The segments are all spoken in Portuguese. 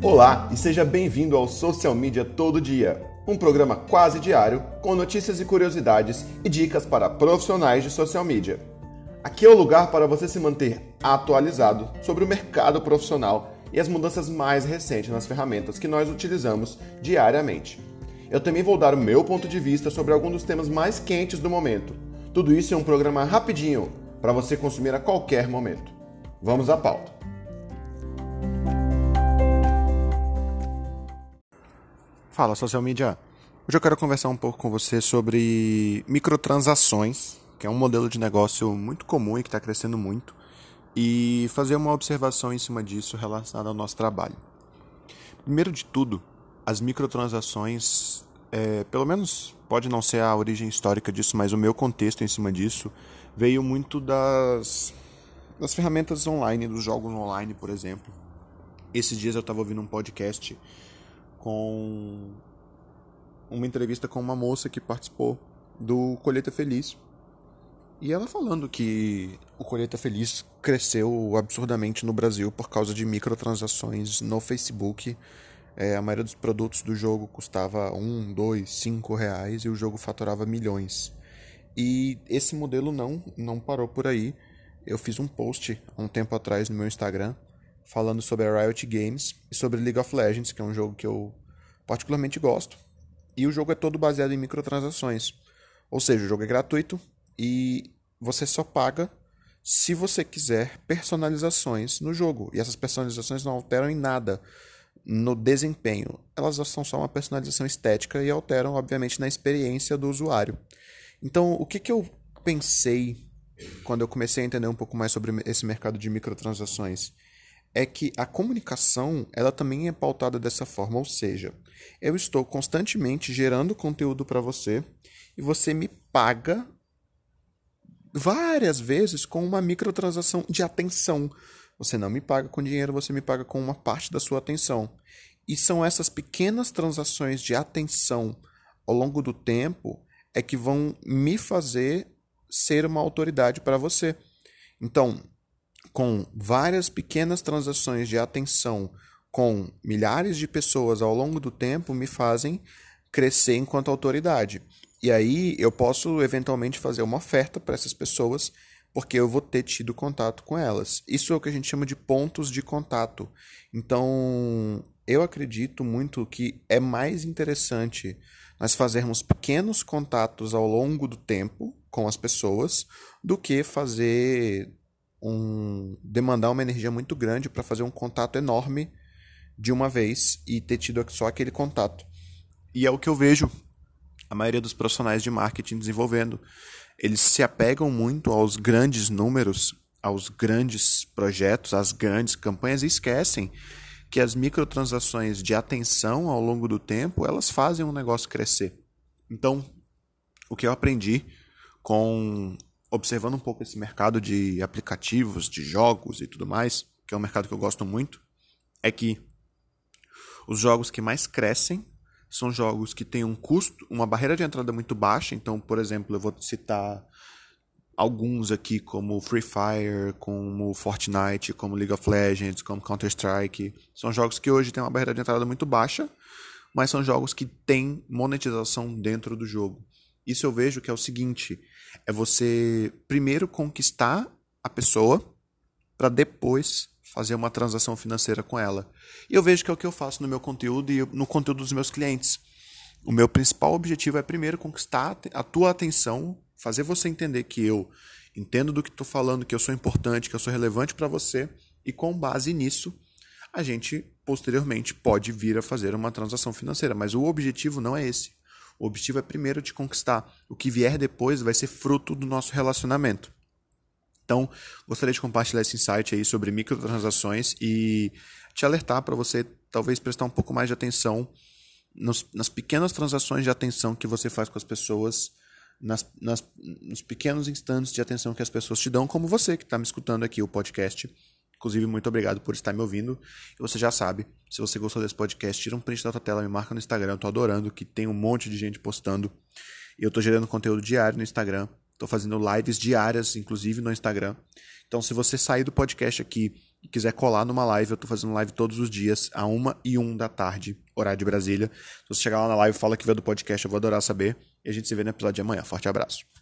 Olá e seja bem-vindo ao Social Media Todo Dia, um programa quase diário com notícias e curiosidades e dicas para profissionais de social media. Aqui é o lugar para você se manter atualizado sobre o mercado profissional e as mudanças mais recentes nas ferramentas que nós utilizamos diariamente. Eu também vou dar o meu ponto de vista sobre alguns dos temas mais quentes do momento. Tudo isso em um programa rapidinho para você consumir a qualquer momento. Vamos à pauta. Fala, social media. Hoje eu quero conversar um pouco com você sobre microtransações, que é um modelo de negócio muito comum e que está crescendo muito, e fazer uma observação em cima disso relacionada ao nosso trabalho. Primeiro de tudo, as microtransações, é, pelo menos pode não ser a origem histórica disso, mas o meu contexto em cima disso veio muito das, das ferramentas online, dos jogos online, por exemplo. Esses dias eu estava ouvindo um podcast com uma entrevista com uma moça que participou do Colheita Feliz. E ela falando que o Colheita Feliz cresceu absurdamente no Brasil por causa de microtransações no Facebook. É, a maioria dos produtos do jogo custava um, dois, cinco reais e o jogo faturava milhões. E esse modelo não, não parou por aí. Eu fiz um post há um tempo atrás no meu Instagram falando sobre a Riot Games e sobre League of Legends, que é um jogo que eu particularmente gosto. E o jogo é todo baseado em microtransações. Ou seja, o jogo é gratuito e você só paga se você quiser personalizações no jogo. E essas personalizações não alteram em nada no desempenho. Elas são só uma personalização estética e alteram, obviamente, na experiência do usuário. Então, o que, que eu pensei quando eu comecei a entender um pouco mais sobre esse mercado de microtransações? É que a comunicação ela também é pautada dessa forma, ou seja, eu estou constantemente gerando conteúdo para você e você me paga várias vezes com uma microtransação de atenção. Você não me paga com dinheiro, você me paga com uma parte da sua atenção. E são essas pequenas transações de atenção ao longo do tempo é que vão me fazer ser uma autoridade para você. Então, com várias pequenas transações de atenção com milhares de pessoas ao longo do tempo me fazem crescer enquanto autoridade. E aí eu posso eventualmente fazer uma oferta para essas pessoas porque eu vou ter tido contato com elas. Isso é o que a gente chama de pontos de contato. Então, eu acredito muito que é mais interessante nós fazermos pequenos contatos ao longo do tempo com as pessoas do que fazer um demandar uma energia muito grande para fazer um contato enorme de uma vez e ter tido só aquele contato. E é o que eu vejo a maioria dos profissionais de marketing desenvolvendo. Eles se apegam muito aos grandes números, aos grandes projetos, às grandes campanhas e esquecem que as microtransações de atenção ao longo do tempo, elas fazem um negócio crescer. Então, o que eu aprendi com observando um pouco esse mercado de aplicativos, de jogos e tudo mais, que é um mercado que eu gosto muito, é que os jogos que mais crescem são jogos que têm um custo, uma barreira de entrada muito baixa. Então, por exemplo, eu vou citar alguns aqui como Free Fire, como Fortnite, como League of Legends, como Counter-Strike. São jogos que hoje têm uma barreira de entrada muito baixa, mas são jogos que têm monetização dentro do jogo. Isso eu vejo que é o seguinte: é você primeiro conquistar a pessoa para depois fazer uma transação financeira com ela. E eu vejo que é o que eu faço no meu conteúdo e no conteúdo dos meus clientes. O meu principal objetivo é primeiro conquistar a tua atenção, fazer você entender que eu entendo do que estou falando, que eu sou importante, que eu sou relevante para você, e com base nisso, a gente posteriormente pode vir a fazer uma transação financeira. Mas o objetivo não é esse. O objetivo é primeiro te conquistar. O que vier depois vai ser fruto do nosso relacionamento. Então, gostaria de compartilhar esse insight aí sobre microtransações e te alertar para você talvez prestar um pouco mais de atenção nos, nas pequenas transações de atenção que você faz com as pessoas, nas, nas, nos pequenos instantes de atenção que as pessoas te dão, como você que está me escutando aqui o podcast. Inclusive, muito obrigado por estar me ouvindo. E você já sabe, se você gostou desse podcast, tira um print da tua tela, me marca no Instagram. Eu tô adorando que tem um monte de gente postando. E eu tô gerando conteúdo diário no Instagram. Tô fazendo lives diárias, inclusive no Instagram. Então, se você sair do podcast aqui e quiser colar numa live, eu tô fazendo live todos os dias, a uma e um da tarde, horário de Brasília. Se você chegar lá na live, fala que veio do podcast, eu vou adorar saber. E a gente se vê no episódio de amanhã. Forte abraço.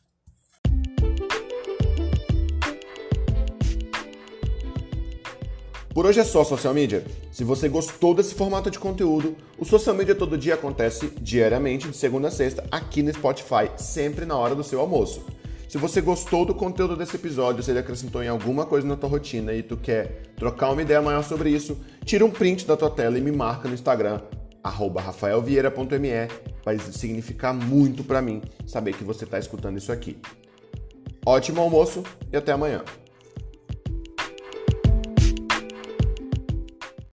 Por hoje é só social media. Se você gostou desse formato de conteúdo, o Social Media Todo Dia acontece diariamente, de segunda a sexta, aqui no Spotify, sempre na hora do seu almoço. Se você gostou do conteúdo desse episódio, se ele acrescentou em alguma coisa na tua rotina e tu quer trocar uma ideia maior sobre isso, tira um print da tua tela e me marca no Instagram, rafaelvieira.me. Vai significar muito para mim saber que você está escutando isso aqui. Ótimo almoço e até amanhã.